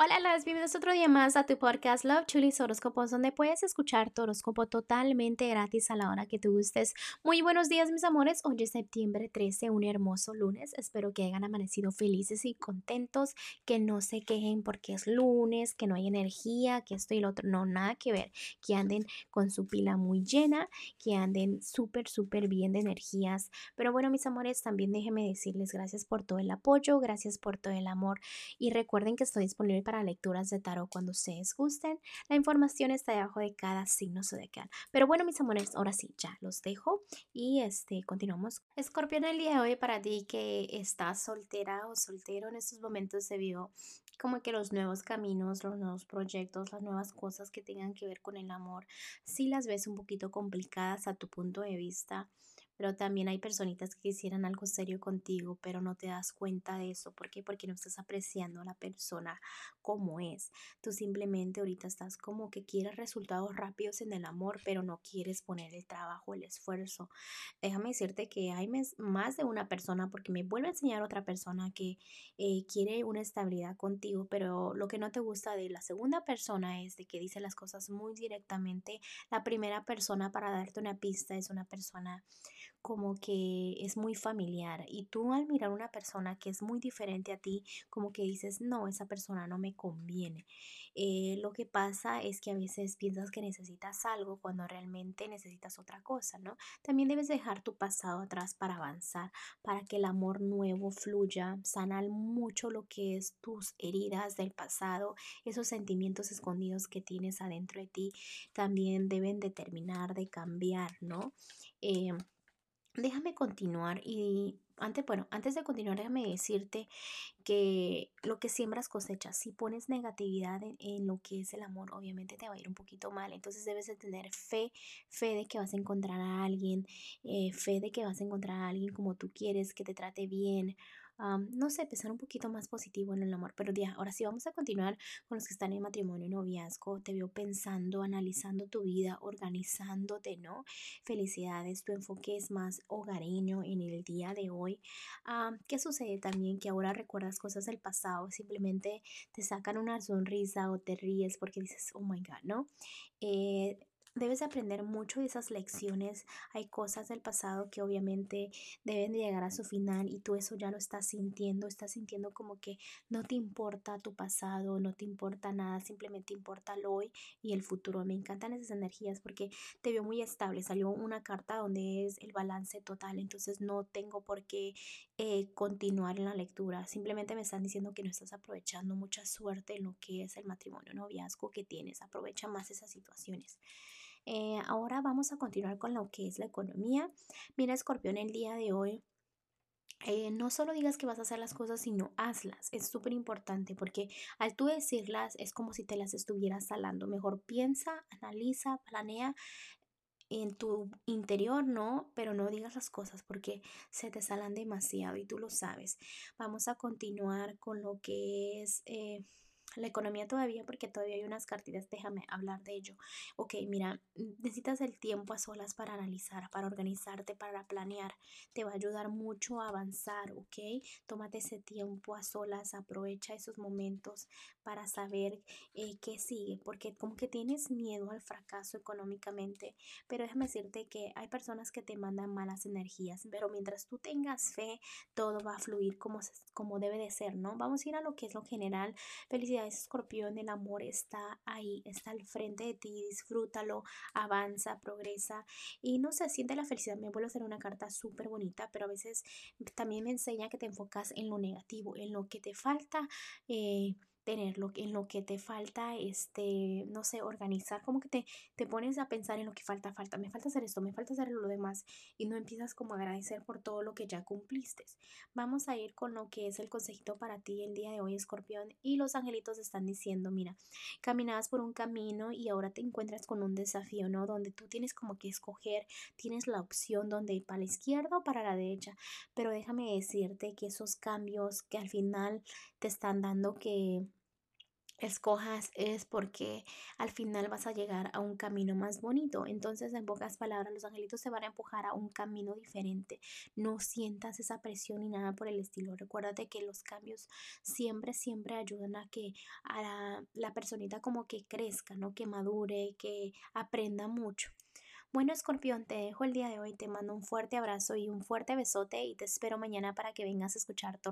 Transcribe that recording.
Hola, las bienvenidos otro día más a tu podcast Love Chulis Horóscopos, donde puedes escuchar tu horóscopo totalmente gratis a la hora que tú gustes. Muy buenos días, mis amores. Hoy es septiembre 13, un hermoso lunes. Espero que hayan amanecido felices y contentos, que no se quejen porque es lunes, que no hay energía, que esto y lo otro. No, nada que ver. Que anden con su pila muy llena, que anden súper, súper bien de energías. Pero bueno, mis amores, también déjenme decirles gracias por todo el apoyo, gracias por todo el amor y recuerden que estoy disponible para lecturas de tarot cuando ustedes gusten. La información está debajo de cada signo zodiacal. Pero bueno, mis amores, ahora sí, ya los dejo y este continuamos. Escorpión, el día de hoy para ti que estás soltera o soltero en estos momentos se vio como que los nuevos caminos, los nuevos proyectos, las nuevas cosas que tengan que ver con el amor, si las ves un poquito complicadas a tu punto de vista pero también hay personitas que quisieran algo serio contigo, pero no te das cuenta de eso. ¿Por qué? Porque no estás apreciando a la persona como es. Tú simplemente ahorita estás como que quieres resultados rápidos en el amor, pero no quieres poner el trabajo, el esfuerzo. Déjame decirte que hay más de una persona, porque me vuelve a enseñar otra persona que eh, quiere una estabilidad contigo, pero lo que no te gusta de la segunda persona es de que dice las cosas muy directamente. La primera persona para darte una pista es una persona como que es muy familiar y tú al mirar una persona que es muy diferente a ti, como que dices, no, esa persona no me conviene. Eh, lo que pasa es que a veces piensas que necesitas algo cuando realmente necesitas otra cosa, ¿no? También debes dejar tu pasado atrás para avanzar, para que el amor nuevo fluya, sanar mucho lo que es tus heridas del pasado, esos sentimientos escondidos que tienes adentro de ti, también deben de terminar de cambiar, ¿no? Eh, déjame continuar y antes, bueno, antes de continuar, déjame decirte que lo que siembras cosechas. Si pones negatividad en, lo que es el amor, obviamente te va a ir un poquito mal. Entonces debes de tener fe, fe de que vas a encontrar a alguien, eh, fe de que vas a encontrar a alguien como tú quieres, que te trate bien no sé, pensar un poquito más positivo en el amor. Pero ya, ahora sí vamos a continuar con los que están en matrimonio y noviazgo. Te veo pensando, analizando tu vida, organizándote, ¿no? Felicidades, tu enfoque es más hogareño en el día de hoy. ¿Qué sucede también? Que ahora recuerdas cosas del pasado, simplemente te sacan una sonrisa o te ríes porque dices, oh my God, ¿no? Eh, Debes aprender mucho de esas lecciones. Hay cosas del pasado que obviamente deben de llegar a su final y tú eso ya lo estás sintiendo. Estás sintiendo como que no te importa tu pasado, no te importa nada, simplemente importa el hoy y el futuro. Me encantan esas energías porque te veo muy estable. Salió una carta donde es el balance total, entonces no tengo por qué eh, continuar en la lectura. Simplemente me están diciendo que no estás aprovechando mucha suerte en lo que es el matrimonio noviazgo que tienes. Aprovecha más esas situaciones. Eh, ahora vamos a continuar con lo que es la economía. Mira, escorpión, el día de hoy eh, no solo digas que vas a hacer las cosas, sino hazlas. Es súper importante porque al tú decirlas es como si te las estuvieras salando. Mejor piensa, analiza, planea en tu interior, ¿no? Pero no digas las cosas porque se te salan demasiado y tú lo sabes. Vamos a continuar con lo que es... Eh, la economía todavía porque todavía hay unas cartitas, déjame hablar de ello. Ok, mira, necesitas el tiempo a solas para analizar, para organizarte, para planear. Te va a ayudar mucho a avanzar, ok. Tómate ese tiempo a solas, aprovecha esos momentos para saber eh, qué sigue, porque como que tienes miedo al fracaso económicamente, pero déjame decirte que hay personas que te mandan malas energías, pero mientras tú tengas fe, todo va a fluir como, como debe de ser, ¿no? Vamos a ir a lo que es lo general. Felicidades escorpión, el amor está ahí, está al frente de ti, disfrútalo, avanza, progresa y no se siente la felicidad. Me vuelvo a hacer una carta súper bonita, pero a veces también me enseña que te enfocas en lo negativo, en lo que te falta. Eh, tenerlo, en lo que te falta, este, no sé, organizar, como que te, te pones a pensar en lo que falta, falta, me falta hacer esto, me falta hacer lo demás y no empiezas como a agradecer por todo lo que ya cumpliste. Vamos a ir con lo que es el consejito para ti el día de hoy, escorpión, y los angelitos están diciendo, mira, caminabas por un camino y ahora te encuentras con un desafío, ¿no? Donde tú tienes como que escoger, tienes la opción donde ir para la izquierda o para la derecha, pero déjame decirte que esos cambios que al final te están dando que escojas es porque al final vas a llegar a un camino más bonito. Entonces, en pocas palabras, los angelitos te van a empujar a un camino diferente. No sientas esa presión ni nada por el estilo. Recuérdate que los cambios siempre, siempre ayudan a que a la, la personita como que crezca, ¿no? Que madure, que aprenda mucho. Bueno, escorpión, te dejo el día de hoy, te mando un fuerte abrazo y un fuerte besote y te espero mañana para que vengas a escuchar tu.